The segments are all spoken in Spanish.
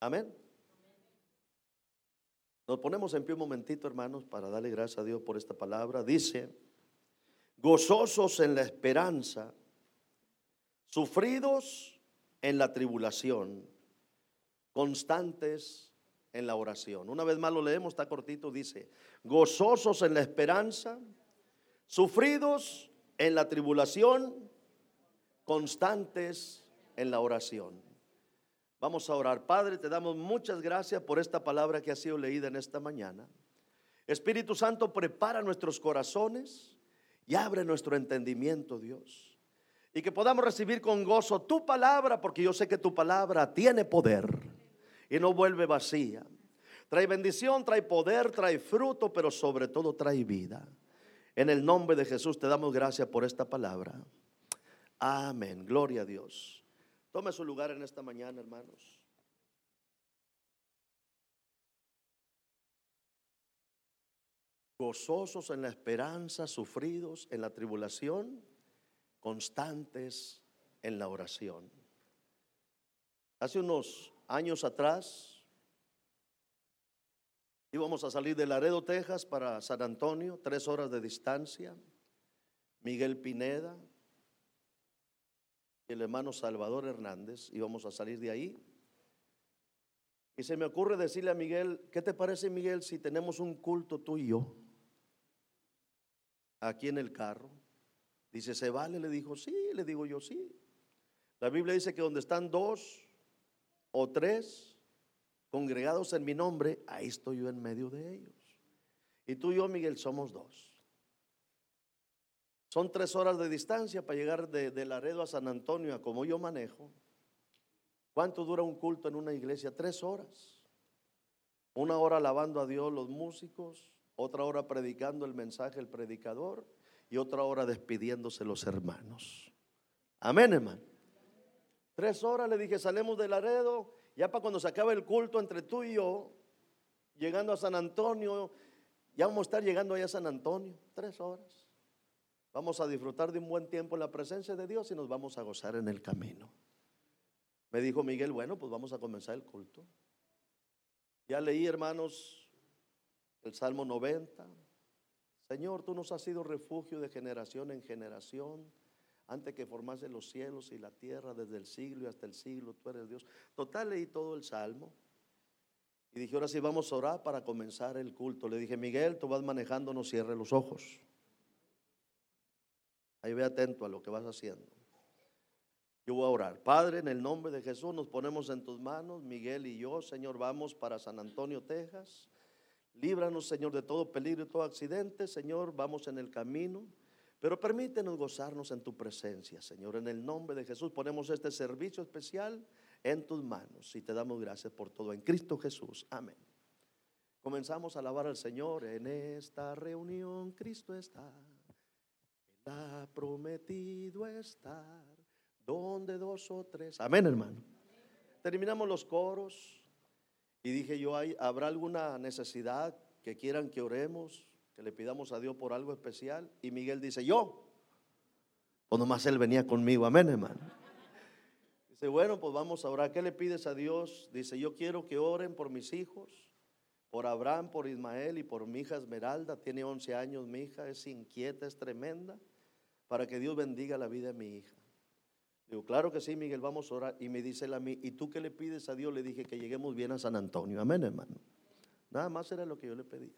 Amén. Nos ponemos en pie un momentito, hermanos, para darle gracias a Dios por esta palabra. Dice, gozosos en la esperanza, sufridos en la tribulación, constantes en la oración. Una vez más lo leemos, está cortito, dice, gozosos en la esperanza, sufridos en la tribulación, constantes en la oración. Vamos a orar. Padre, te damos muchas gracias por esta palabra que ha sido leída en esta mañana. Espíritu Santo, prepara nuestros corazones y abre nuestro entendimiento, Dios. Y que podamos recibir con gozo tu palabra, porque yo sé que tu palabra tiene poder y no vuelve vacía. Trae bendición, trae poder, trae fruto, pero sobre todo trae vida. En el nombre de Jesús te damos gracias por esta palabra. Amén. Gloria a Dios. Tome su lugar en esta mañana, hermanos. Gozosos en la esperanza, sufridos en la tribulación, constantes en la oración. Hace unos años atrás íbamos a salir de Laredo, Texas para San Antonio, tres horas de distancia. Miguel Pineda, el hermano Salvador Hernández, íbamos a salir de ahí. Y se me ocurre decirle a Miguel, ¿qué te parece Miguel si tenemos un culto tú y yo? Aquí en el carro. Dice, ¿se vale? Le dijo, sí, le digo yo, sí. La Biblia dice que donde están dos o tres congregados en mi nombre, ahí estoy yo en medio de ellos. Y tú y yo, Miguel, somos dos. Son tres horas de distancia para llegar de, Laredo a San Antonio, a como yo manejo. ¿Cuánto dura un culto en una iglesia? Tres horas. Una hora alabando a Dios los músicos, otra hora predicando el mensaje el predicador y otra hora despidiéndose los hermanos. Amén, hermano. Tres horas le dije, salemos de Laredo, ya para cuando se acabe el culto entre tú y yo, llegando a San Antonio, ya vamos a estar llegando allá a San Antonio. Tres horas. Vamos a disfrutar de un buen tiempo en la presencia de Dios y nos vamos a gozar en el camino. Me dijo Miguel, bueno, pues vamos a comenzar el culto. Ya leí, hermanos, el Salmo 90. Señor, tú nos has sido refugio de generación en generación. Antes que formase los cielos y la tierra, desde el siglo y hasta el siglo, tú eres Dios. Total, leí todo el Salmo. Y dije, ahora sí vamos a orar para comenzar el culto. Le dije, Miguel, tú vas manejando, no cierre los ojos. Ahí ve atento a lo que vas haciendo. Yo voy a orar. Padre, en el nombre de Jesús nos ponemos en tus manos, Miguel y yo, Señor, vamos para San Antonio, Texas. Líbranos, Señor, de todo peligro y todo accidente, Señor, vamos en el camino. Pero permítenos gozarnos en tu presencia, Señor. En el nombre de Jesús ponemos este servicio especial en tus manos y te damos gracias por todo en Cristo Jesús. Amén. Comenzamos a alabar al Señor en esta reunión. Cristo está ha prometido estar donde dos o tres. Amén, hermano. Terminamos los coros y dije yo, ¿habrá alguna necesidad que quieran que oremos, que le pidamos a Dios por algo especial? Y Miguel dice, yo. O nomás él venía conmigo, amén, hermano. Dice, bueno, pues vamos a orar. ¿Qué le pides a Dios? Dice, yo quiero que oren por mis hijos, por Abraham, por Ismael y por mi hija Esmeralda. Tiene 11 años mi hija, es inquieta, es tremenda para que Dios bendiga la vida de mi hija. Digo, claro que sí, Miguel, vamos a orar. Y me dice él a mí, ¿y tú qué le pides a Dios? Le dije que lleguemos bien a San Antonio. Amén, hermano. Nada más era lo que yo le pedía.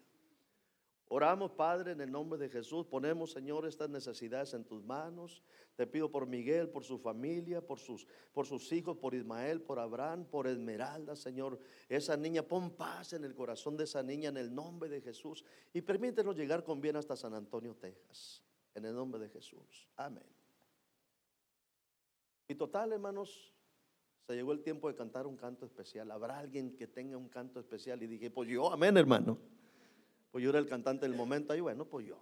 Oramos, Padre, en el nombre de Jesús. Ponemos, Señor, estas necesidades en tus manos. Te pido por Miguel, por su familia, por sus, por sus hijos, por Ismael, por Abraham, por Esmeralda, Señor. Esa niña, pon paz en el corazón de esa niña en el nombre de Jesús. Y permítenos llegar con bien hasta San Antonio, Texas. En el nombre de Jesús. Amén. Y total, hermanos, se llegó el tiempo de cantar un canto especial. ¿Habrá alguien que tenga un canto especial? Y dije, pues yo, amén, hermano. Pues yo era el cantante del momento. Y bueno, pues yo.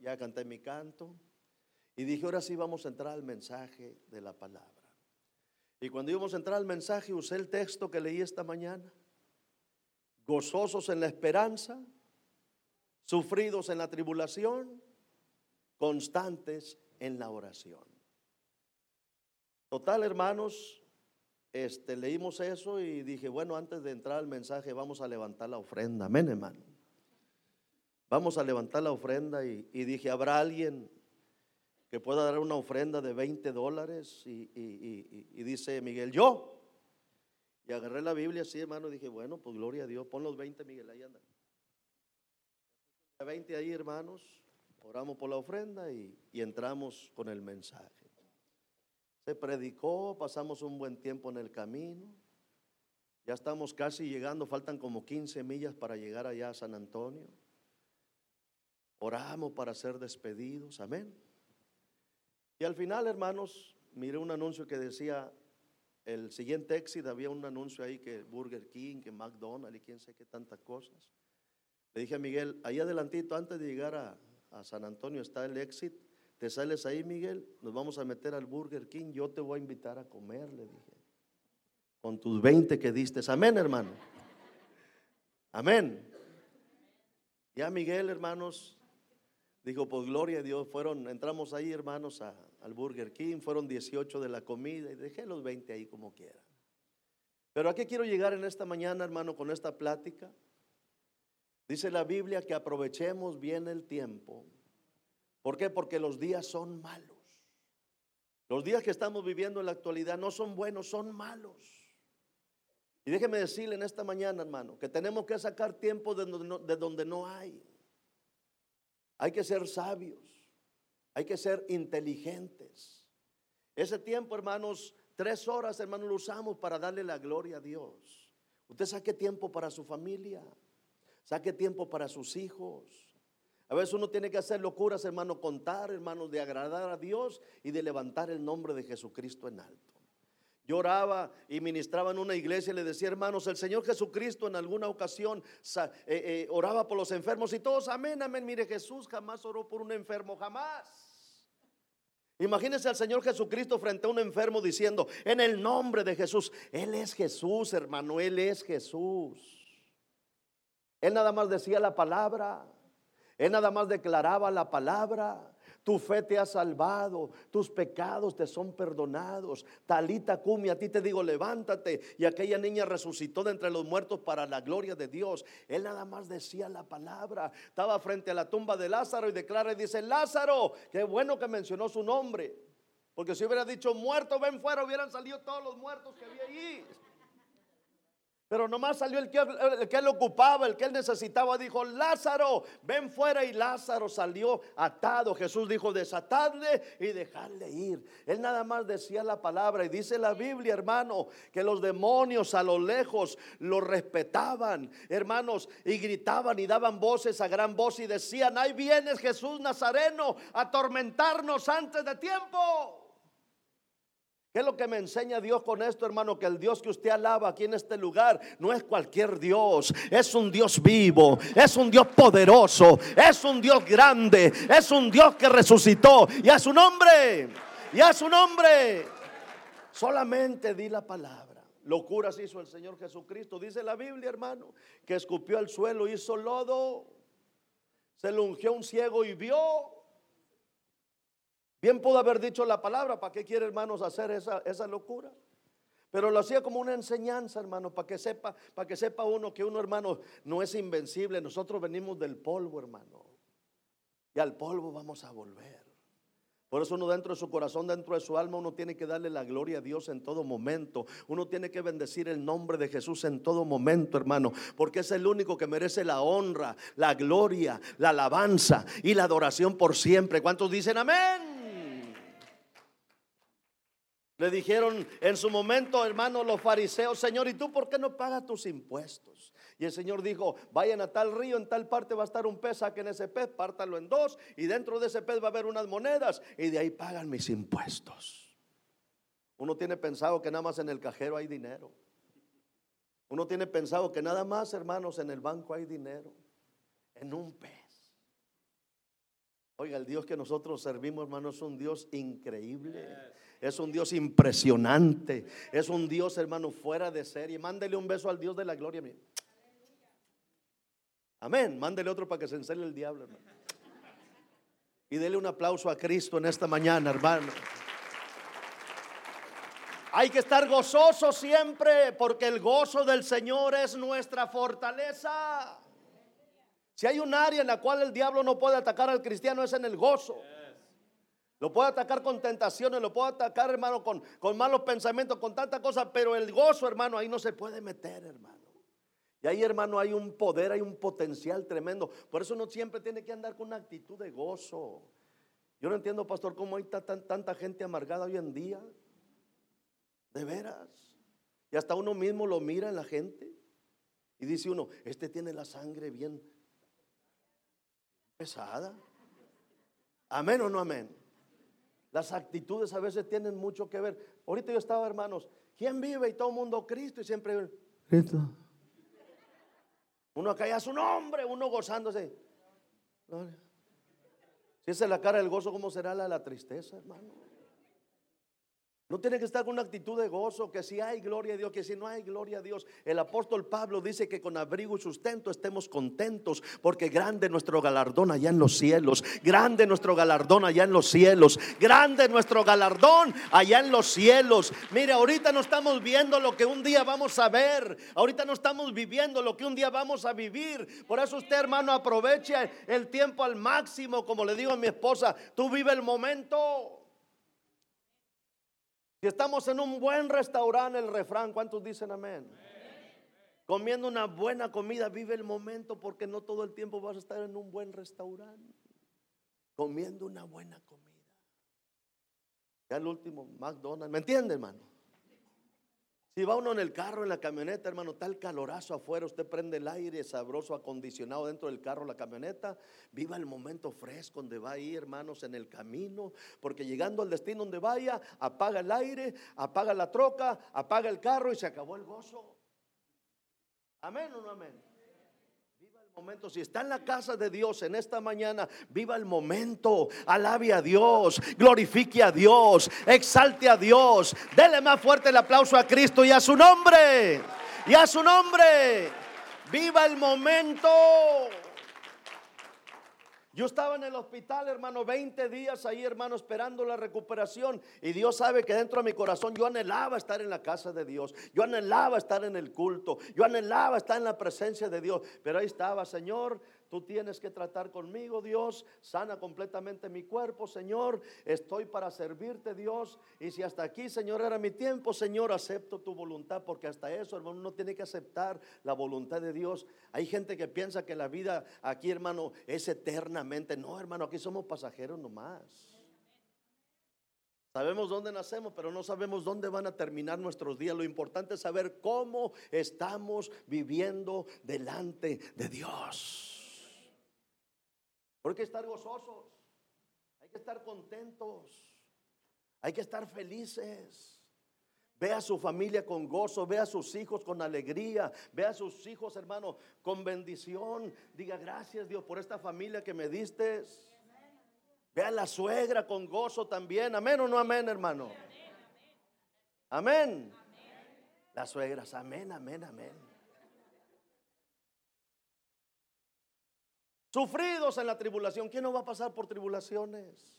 Ya canté mi canto. Y dije, ahora sí vamos a entrar al mensaje de la palabra. Y cuando íbamos a entrar al mensaje, usé el texto que leí esta mañana. Gozosos en la esperanza, sufridos en la tribulación, constantes en la oración. Total, hermanos, este, leímos eso y dije, bueno, antes de entrar al mensaje vamos a levantar la ofrenda. Amén, hermano. Vamos a levantar la ofrenda y, dije, ¿habrá alguien que pueda dar una ofrenda de 20 dólares? Y, y, dice Miguel, yo. Y agarré la Biblia así, hermano, y dije, bueno, pues gloria a Dios, pon los 20, Miguel, ahí anda. 20 ahí, hermanos, oramos por la ofrenda y entramos con el mensaje. Se predicó, pasamos un buen tiempo en el camino. Ya estamos casi llegando, faltan como 15 millas para llegar allá a San Antonio. Oramos para ser despedidos, amén. Y al final, hermanos, miré un anuncio que decía, el siguiente éxito, había un anuncio ahí que Burger King, que McDonald's y quién sé qué tantas cosas. Le dije a Miguel, ahí adelantito, antes de llegar a, a San Antonio está el éxito te sales ahí, Miguel, nos vamos a meter al Burger King, yo te voy a invitar a comer, le dije. Con tus 20 que diste. Amén, hermano. Amén. Ya Miguel, hermanos, dijo, pues gloria a Dios, fueron, entramos ahí, hermanos, al Burger King, fueron 18 de la comida y dejé los 20 ahí como quiera. Pero a qué quiero llegar en esta mañana, hermano, con esta plática. Dice la Biblia que aprovechemos bien el tiempo ¿Por qué? Porque los días son malos. Los días que estamos viviendo en la actualidad no son buenos, son malos. Y déjeme decirle en esta mañana, hermano, que tenemos que sacar tiempo de donde, no, de donde no hay. Hay que ser sabios, hay que ser inteligentes. Ese tiempo, hermanos, tres horas, hermanos, lo usamos para darle la gloria a Dios. Usted saque tiempo para su familia, saque tiempo para sus hijos. A veces uno tiene que hacer locuras, hermano, contar, hermano, de agradar a Dios y de levantar el nombre de Jesucristo en alto. Yo oraba y ministraba en una iglesia y le decía, hermanos, el Señor Jesucristo en alguna ocasión eh, eh, oraba por los enfermos y todos, amén, amén. Mire, Jesús jamás oró por un enfermo, jamás. Imagínense al Señor Jesucristo frente a un enfermo diciendo, en el nombre de Jesús, Él es Jesús, hermano, Él es Jesús. Él nada más decía la palabra. Él nada más declaraba la palabra. Tu fe te ha salvado, tus pecados te son perdonados. Talita Kumi, a ti te digo, levántate. Y aquella niña resucitó de entre los muertos para la gloria de Dios. Él nada más decía la palabra. Estaba frente a la tumba de Lázaro y declara y dice, Lázaro, qué bueno que mencionó su nombre. Porque si hubiera dicho muerto, ven fuera, hubieran salido todos los muertos que había allí. Pero nomás salió el que, él ocupaba, el que él necesitaba. Dijo, Lázaro, ven fuera. Y Lázaro salió atado. Jesús dijo, desatadle y dejadle ir. Él nada más decía la palabra. Y dice la Biblia, hermano, que los demonios a lo lejos lo respetaban, hermanos, y gritaban y daban voces a gran voz y decían, ahí vienes Jesús Nazareno atormentarnos antes de tiempo. ¿Qué es lo que me enseña Dios con esto, hermano? Que el Dios que usted alaba aquí en este lugar no es cualquier Dios, es un Dios vivo, es un Dios poderoso, es un Dios grande, es un Dios que resucitó y a su nombre, y a su nombre. Solamente di la palabra. Locuras hizo el Señor Jesucristo. Dice la Biblia, hermano, que escupió al suelo, hizo lodo, se le ungió un ciego y vio. Bien pudo haber dicho la palabra, ¿para qué quiere hermanos hacer esa, esa locura? Pero lo hacía como una enseñanza, hermano, para que sepa, para que sepa uno que uno, hermano, no es invencible. Nosotros venimos del polvo, hermano. Y al polvo vamos a volver. Por eso uno dentro de su corazón, dentro de su alma, uno tiene que darle la gloria a Dios en todo momento. Uno tiene que bendecir el nombre de Jesús en todo momento, hermano. Porque es el único que merece la honra, la gloria, la alabanza y la adoración por siempre. ¿Cuántos dicen amén? Le dijeron en su momento, hermano, los fariseos, Señor, ¿y tú por qué no pagas tus impuestos? Y el Señor dijo, vayan a tal río, en tal parte va a estar un pez, saquen ese pez, pártalo en dos, y dentro de ese pez va a haber unas monedas, y de ahí pagan mis impuestos. Uno tiene pensado que nada más en el cajero hay dinero. Uno tiene pensado que nada más, hermanos, en el banco hay dinero. En un pez. Oiga, el Dios que nosotros servimos, hermanos, es un Dios increíble. Es un Dios impresionante. Es un Dios, hermano, fuera de serie. Mándele un beso al Dios de la gloria. Amén. Mándele otro para que se encele el diablo, hermano. Y dele un aplauso a Cristo en esta mañana, hermano. Hay que estar gozoso siempre porque el gozo del Señor es nuestra fortaleza. Si hay un área en la cual el diablo no puede atacar al cristiano es en el gozo. Lo puede atacar con tentaciones, lo puede atacar, hermano, con, con malos pensamientos, con tanta cosa, pero el gozo, hermano, ahí no se puede meter, hermano. Y ahí, hermano, hay un poder, hay un potencial tremendo. Por eso uno siempre tiene que andar con una actitud de gozo. Yo no entiendo, pastor, cómo hay tanta gente amargada hoy en día. De veras. Y hasta uno mismo lo mira en la gente. Y dice uno, este tiene la sangre bien pesada. Amén o no amén. Las actitudes a veces tienen mucho que ver. Ahorita yo estaba, hermanos, ¿quién vive? Y todo el mundo Cristo y siempre Cristo. Uno acá ya su nombre, uno gozándose. Si esa es la cara del gozo, ¿cómo será la de la tristeza, hermano? No tiene que estar con una actitud de gozo, que si hay gloria a Dios, que si no hay gloria a Dios. El apóstol Pablo dice que con abrigo y sustento estemos contentos, porque grande nuestro galardón allá en los cielos, grande nuestro galardón allá en los cielos, grande nuestro galardón allá en los cielos. Mire, ahorita no estamos viendo lo que un día vamos a ver, ahorita no estamos viviendo lo que un día vamos a vivir. Por eso usted, hermano, aproveche el tiempo al máximo, como le digo a mi esposa, tú vive el momento. Si estamos en un buen restaurante, el refrán, ¿cuántos dicen amén? Comiendo una buena comida, vive el momento porque no todo el tiempo vas a estar en un buen restaurante. Comiendo una buena comida. Ya el último, McDonald's, ¿me entiende, hermano? Si va uno en el carro, en la camioneta, hermano, tal calorazo afuera, usted prende el aire sabroso acondicionado dentro del carro, la camioneta, viva el momento fresco donde va ahí, hermanos, en el camino, porque llegando al destino donde vaya, apaga el aire, apaga la troca, apaga el carro y se acabó el gozo. Amén o no amén momento, si está en la casa de Dios en esta mañana, viva el momento, alabe a Dios, glorifique a Dios, exalte a Dios, dele más fuerte el aplauso a Cristo y a su nombre, y a su nombre, viva el momento. Yo estaba en el hospital, hermano, 20 días ahí, hermano, esperando la recuperación. Y Dios sabe que dentro de mi corazón yo anhelaba estar en la casa de Dios. Yo anhelaba estar en el culto. Yo anhelaba estar en la presencia de Dios. Pero ahí estaba, Señor, Tú tienes que tratar conmigo, Dios. Sana completamente mi cuerpo, Señor. Estoy para servirte, Dios. Y si hasta aquí, Señor, era mi tiempo, Señor, acepto tu voluntad, porque hasta eso, hermano, uno tiene que aceptar la voluntad de Dios. Hay gente que piensa que la vida aquí, hermano, es eternamente. No, hermano, aquí somos pasajeros nomás. Sabemos dónde nacemos, pero no sabemos dónde van a terminar nuestros días. Lo importante es saber cómo estamos viviendo delante de Dios. Hay que estar gozosos, hay que estar contentos, hay que estar felices. Ve a su familia con gozo, ve a sus hijos con alegría, ve a sus hijos, hermano, con bendición. Diga gracias, Dios, por esta familia que me diste. Ve a la suegra con gozo también. Amén o no amén, hermano. Amén. Las suegras, amén, amén, amén. Sufridos en la tribulación. ¿Quién no va a pasar por tribulaciones?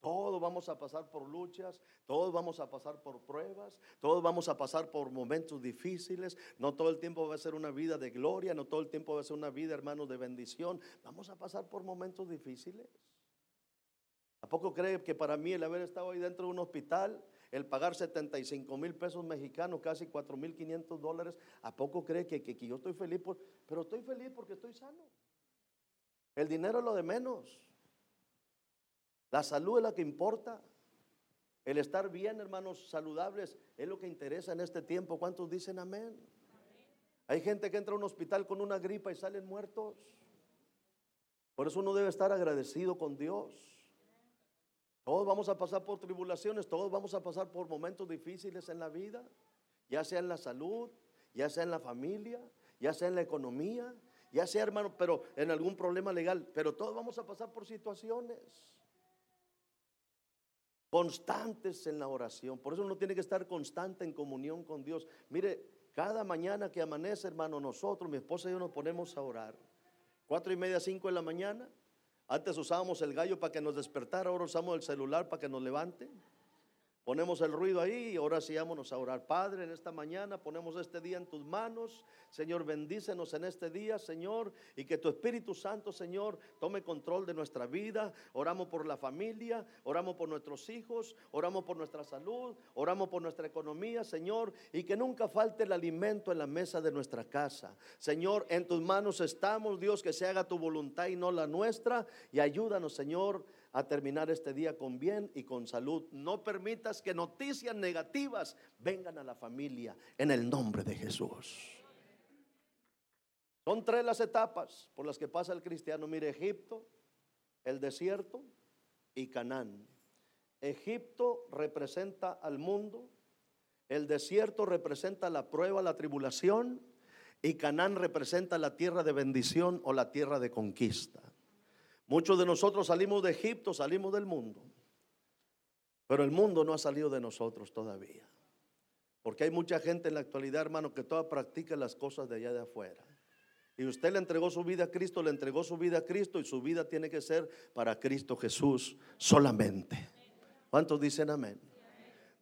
Todos vamos a pasar por luchas, todos vamos a pasar por pruebas, todos vamos a pasar por momentos difíciles. No todo el tiempo va a ser una vida de gloria, no todo el tiempo va a ser una vida, hermano, de bendición. Vamos a pasar por momentos difíciles. ¿A poco cree que para mí el haber estado ahí dentro de un hospital, el pagar 75 mil pesos mexicanos, casi 4 mil 500 dólares, ¿a poco cree que, que, yo estoy feliz? Pero estoy feliz porque estoy sano. El dinero es lo de menos. La salud es la que importa. El estar bien, hermanos, saludables, es lo que interesa en este tiempo. ¿Cuántos dicen amén? Hay gente que entra a un hospital con una gripa y salen muertos. Por eso uno debe estar agradecido con Dios. Todos vamos a pasar por tribulaciones, todos vamos a pasar por momentos difíciles en la vida, ya sea en la salud, ya sea en la familia, ya sea en la economía, ya sea hermano, pero en algún problema legal, pero todos vamos a pasar por situaciones constantes en la oración. Por eso uno tiene que estar constante en comunión con Dios. Mire, cada mañana que amanece, hermano, nosotros, mi esposa y yo nos ponemos a orar. Cuatro y media, cinco de la mañana. Antes usábamos el gallo para que nos despertara, ahora usamos el celular para que nos levante. Ponemos el ruido ahí y ahora sí vámonos a orar. Padre, en esta mañana ponemos este día en tus manos. Señor, bendícenos en este día, Señor, y que tu Espíritu Santo, Señor, tome control de nuestra vida. Oramos por la familia, oramos por nuestros hijos, oramos por nuestra salud, oramos por nuestra economía, Señor, y que nunca falte el alimento en la mesa de nuestra casa. Señor, en tus manos estamos, Dios, que se haga tu voluntad y no la nuestra, y ayúdanos, Señor a terminar este día con bien y con salud. No permitas que noticias negativas vengan a la familia en el nombre de Jesús. Son tres las etapas por las que pasa el cristiano. Mire, Egipto, el desierto y Canaán. Egipto representa al mundo, el desierto representa la prueba, la tribulación, y Canaán representa la tierra de bendición o la tierra de conquista. Muchos de nosotros salimos de Egipto, salimos del mundo. Pero el mundo no ha salido de nosotros todavía. Porque hay mucha gente en la actualidad, hermano, que toda practica las cosas de allá de afuera. Y usted le entregó su vida a Cristo, le entregó su vida a Cristo y su vida tiene que ser para Cristo Jesús solamente. ¿Cuántos dicen amén?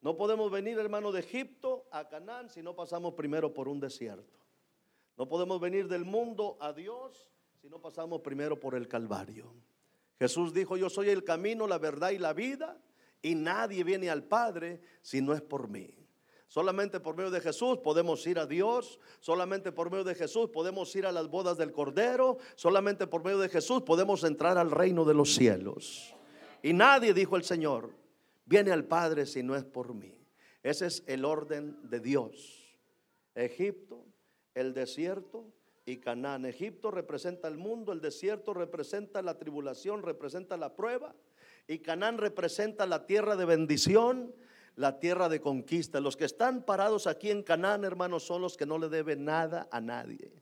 No podemos venir, hermano, de Egipto a Canaán si no pasamos primero por un desierto. No podemos venir del mundo a Dios si no pasamos primero por el Calvario. Jesús dijo, yo soy el camino, la verdad y la vida, y nadie viene al Padre si no es por mí. Solamente por medio de Jesús podemos ir a Dios, solamente por medio de Jesús podemos ir a las bodas del Cordero, solamente por medio de Jesús podemos entrar al reino de los cielos. Y nadie, dijo el Señor, viene al Padre si no es por mí. Ese es el orden de Dios. Egipto, el desierto, y Canaán. Egipto representa el mundo, el desierto representa la tribulación, representa la prueba. Y Canaán representa la tierra de bendición, la tierra de conquista. Los que están parados aquí en Canaán, hermanos, son los que no le deben nada a nadie.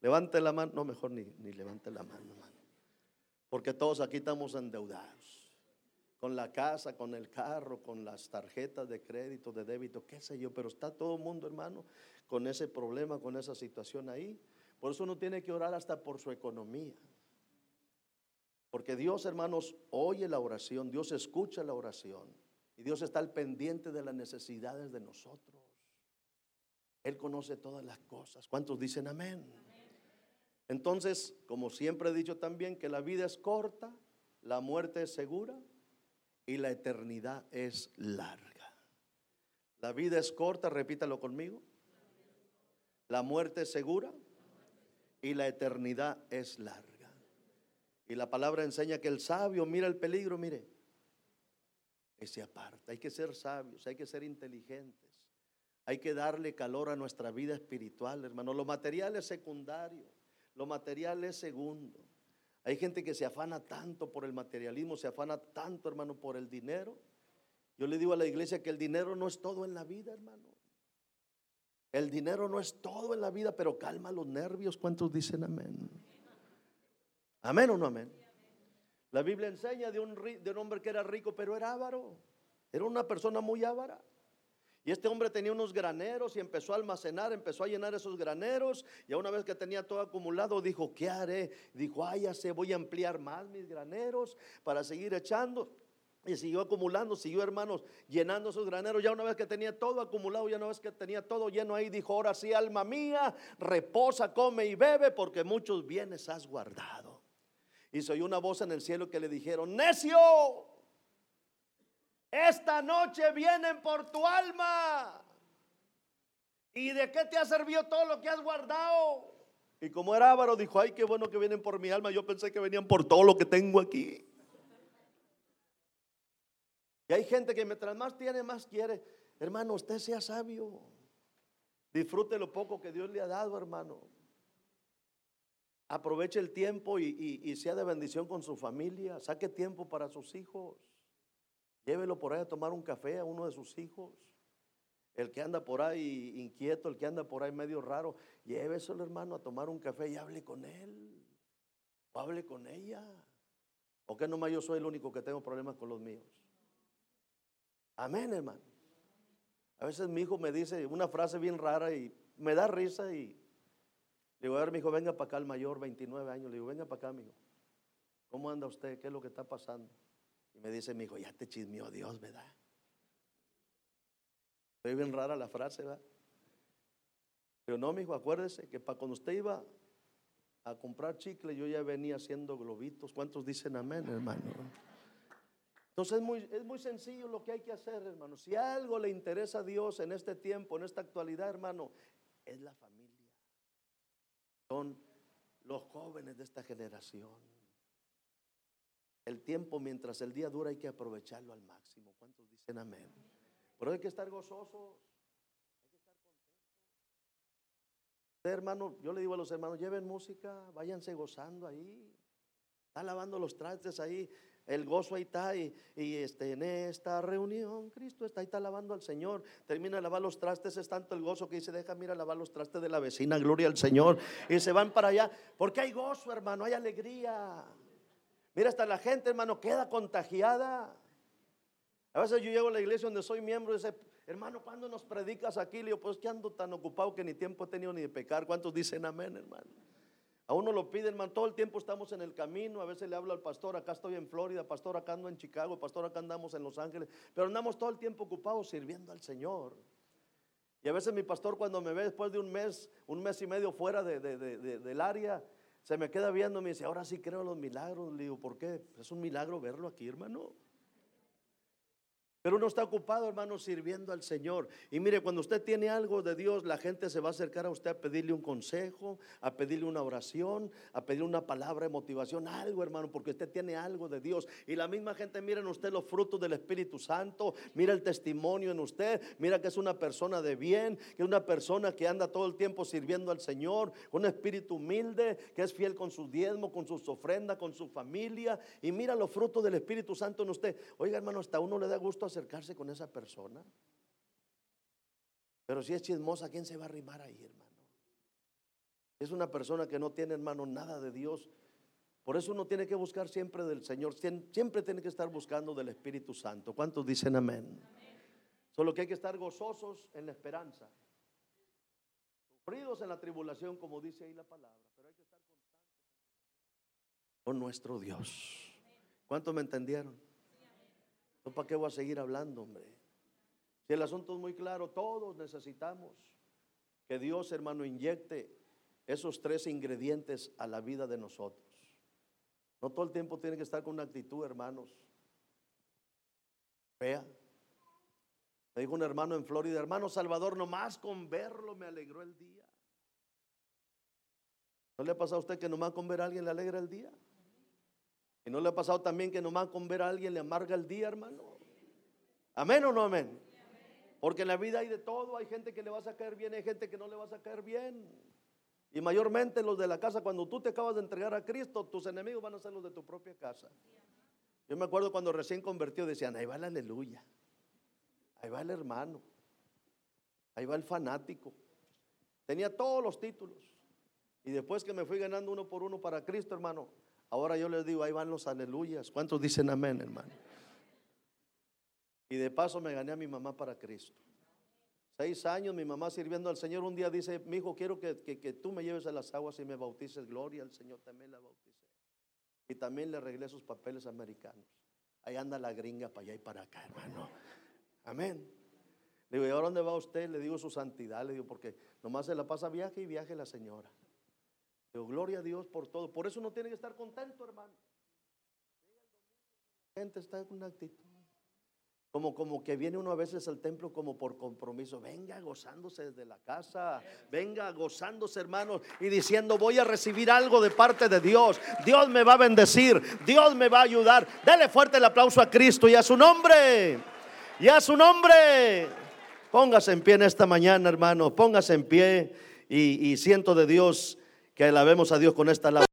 Levante la mano, no, mejor ni, ni levante la mano, hermano. Porque todos aquí estamos endeudados. Con la casa, con el carro, con las tarjetas de crédito, de débito, qué sé yo, pero está todo el mundo, hermano, con ese problema, con esa situación ahí. Por eso uno tiene que orar hasta por su economía. Porque Dios, hermanos, oye la oración, Dios escucha la oración y Dios está al pendiente de las necesidades de nosotros. Él conoce todas las cosas. ¿Cuántos dicen amén? Entonces, como siempre he dicho también, que la vida es corta, la muerte es segura y la eternidad es larga. La vida es corta, repítalo conmigo. La muerte es segura y la eternidad es larga. Y la palabra enseña que el sabio mira el peligro, mire, y se aparta. Hay que ser sabios, hay que ser inteligentes. Hay que darle calor a nuestra vida espiritual, hermano. Lo material es secundario, lo material es segundo. Hay gente que se afana tanto por el materialismo, se afana tanto, hermano, por el dinero. Yo le digo a la iglesia que el dinero no es todo en la vida, hermano. El dinero no es todo en la vida, pero calma los nervios. ¿Cuántos dicen amén? Amén o no amén. La Biblia enseña de un, de un hombre que era rico, pero era avaro. Era una persona muy avara. Y este hombre tenía unos graneros y empezó a almacenar, empezó a llenar esos graneros. Y una vez que tenía todo acumulado, dijo, ¿qué haré? Dijo, ay, voy a ampliar más mis graneros para seguir echando. Y siguió acumulando, siguió hermanos, llenando sus graneros. Ya una vez que tenía todo acumulado, ya una vez que tenía todo lleno ahí, dijo, ahora sí, alma mía, reposa, come y bebe, porque muchos bienes has guardado. Y se oyó una voz en el cielo que le dijeron, necio, esta noche vienen por tu alma. ¿Y de qué te ha servido todo lo que has guardado? Y como era avaro, dijo, ay, qué bueno que vienen por mi alma. Yo pensé que venían por todo lo que tengo aquí. Y hay gente que mientras más tiene, más quiere. Hermano, usted sea sabio. Disfrute lo poco que Dios le ha dado, hermano. Aproveche el tiempo y, sea de bendición con su familia. Saque tiempo para sus hijos. Llévelo por ahí a tomar un café a uno de sus hijos. El que anda por ahí inquieto, el que anda por ahí medio raro, lléveselo, hermano, a tomar un café y hable con él. O hable con ella. ¿O que nomás yo soy el único que tengo problemas con los míos? Amén, hermano. A veces mi hijo me dice una frase bien rara y me da risa y le digo, a ver, mi hijo, venga para acá el mayor, 29 años. Le digo, venga para acá, mi hijo. ¿Cómo anda usted? ¿Qué es lo que está pasando? Y me dice mi hijo, ya te chismeó Dios, ¿verdad? Es bien rara la frase, ¿verdad? Pero no, mi hijo, acuérdese que para cuando usted iba a comprar chicle, yo ya venía haciendo globitos. ¿Cuántos dicen amén, hermano? Entonces es muy, es muy sencillo lo que hay que hacer, hermano. Si algo le interesa a Dios en este tiempo, en esta actualidad, hermano, es la familia. Son los jóvenes de esta generación. El tiempo mientras el día dura hay que aprovecharlo al máximo. ¿Cuántos dicen amén? Pero hay que estar gozosos. hermano, yo le digo a los hermanos, lleven música, váyanse gozando ahí. Está lavando los trastes ahí, el gozo ahí está. Y, este, en esta reunión, Cristo está ahí, está lavando al Señor. Termina de lavar los trastes, es tanto el gozo que dice, deja, mira, lavar los trastes de la vecina, gloria al Señor. Y se van para allá, porque hay gozo, hermano, hay alegría. Mira, hasta la gente, hermano, queda contagiada. A veces yo llego a la iglesia donde soy miembro y dice, hermano, ¿cuándo nos predicas aquí? Le digo, pues que ando tan ocupado que ni tiempo he tenido ni de pecar. ¿Cuántos dicen amén, hermano? A uno lo pide, hermano, todo el tiempo estamos en el camino, a veces le hablo al pastor, acá estoy en Florida, pastor, acá ando en Chicago, pastor, acá andamos en Los Ángeles, pero andamos todo el tiempo ocupados sirviendo al Señor. Y a veces mi pastor cuando me ve después de un mes, un mes y medio fuera del área, se me queda viendo y me dice, ahora sí creo los milagros. Le digo, ¿por qué? Es un milagro verlo aquí, hermano. Pero uno está ocupado, hermano, sirviendo al Señor. Y mire, cuando usted tiene algo de Dios, la gente se va a acercar a usted a pedirle un consejo, a pedirle una oración, a pedirle una palabra de motivación, algo, hermano, porque usted tiene algo de Dios. Y la misma gente mira en usted los frutos del Espíritu Santo, mira el testimonio en usted, mira que es una persona de bien, que es una persona que anda todo el tiempo sirviendo al Señor, un espíritu humilde, que es fiel con sus diezmos, con sus ofrendas, con su familia. Y mira los frutos del Espíritu Santo en usted. Oiga, hermano, hasta uno le da gusto acercarse con esa persona. Pero si es chismosa, ¿quién se va a arrimar ahí, hermano? Es una persona que no tiene, hermano, nada de Dios. Por eso uno tiene que buscar siempre del Señor, siempre tiene que estar buscando del Espíritu Santo. ¿Cuántos dicen amén? Solo que hay que estar gozosos en la esperanza, sufridos en la tribulación, como dice ahí la palabra, pero hay que estar constantes con nuestro Dios. ¿Cuántos me entendieron? ¿Para qué voy a seguir hablando, hombre? Si el asunto es muy claro, todos necesitamos que Dios, hermano, inyecte esos tres ingredientes a la vida de nosotros. No todo el tiempo tiene que estar con una actitud, hermanos. Vea. Me dijo un hermano en Florida, hermano Salvador, nomás con verlo me alegró el día. ¿No le ha pasado a usted que nomás con ver a alguien le alegra el día? ¿Y no le ha pasado también que nomás con ver a alguien le amarga el día, hermano? ¿Amén o no amén? Porque en la vida hay de todo, hay gente que le va a caer bien, hay gente que no le va a caer bien. Y mayormente los de la casa, cuando tú te acabas de entregar a Cristo, tus enemigos van a ser los de tu propia casa. Yo me acuerdo cuando recién convertido decían, ahí va el aleluya, ahí va el hermano, ahí va el fanático. Tenía todos los títulos. Y después que me fui ganando uno por uno para Cristo, hermano, Ahora yo les digo, ahí van los aleluyas. ¿Cuántos dicen amén, hermano? Y de paso me gané a mi mamá para Cristo. Seis años mi mamá sirviendo al Señor. Un día dice, mi hijo, quiero que, tú me lleves a las aguas y me bautices. Gloria al Señor, también la bauticé. Y también le arreglé sus papeles americanos. Ahí anda la gringa para allá y para acá, hermano. Amén. Le digo, ¿y ahora dónde va usted? Le digo su santidad. Le digo, porque nomás se la pasa viaje y viaje la señora gloria a Dios por todo. Por eso uno tiene que estar contento, hermano. La gente está en una actitud. Como, como que viene uno a veces al templo como por compromiso. Venga gozándose desde la casa. Venga gozándose, hermanos. Y diciendo, voy a recibir algo de parte de Dios. Dios me va a bendecir. Dios me va a ayudar. Dele fuerte el aplauso a Cristo y a su nombre. Y a su nombre. Póngase en pie en esta mañana, hermano. Póngase en pie. Y, y siento de Dios que alabemos a Dios con esta alabanza.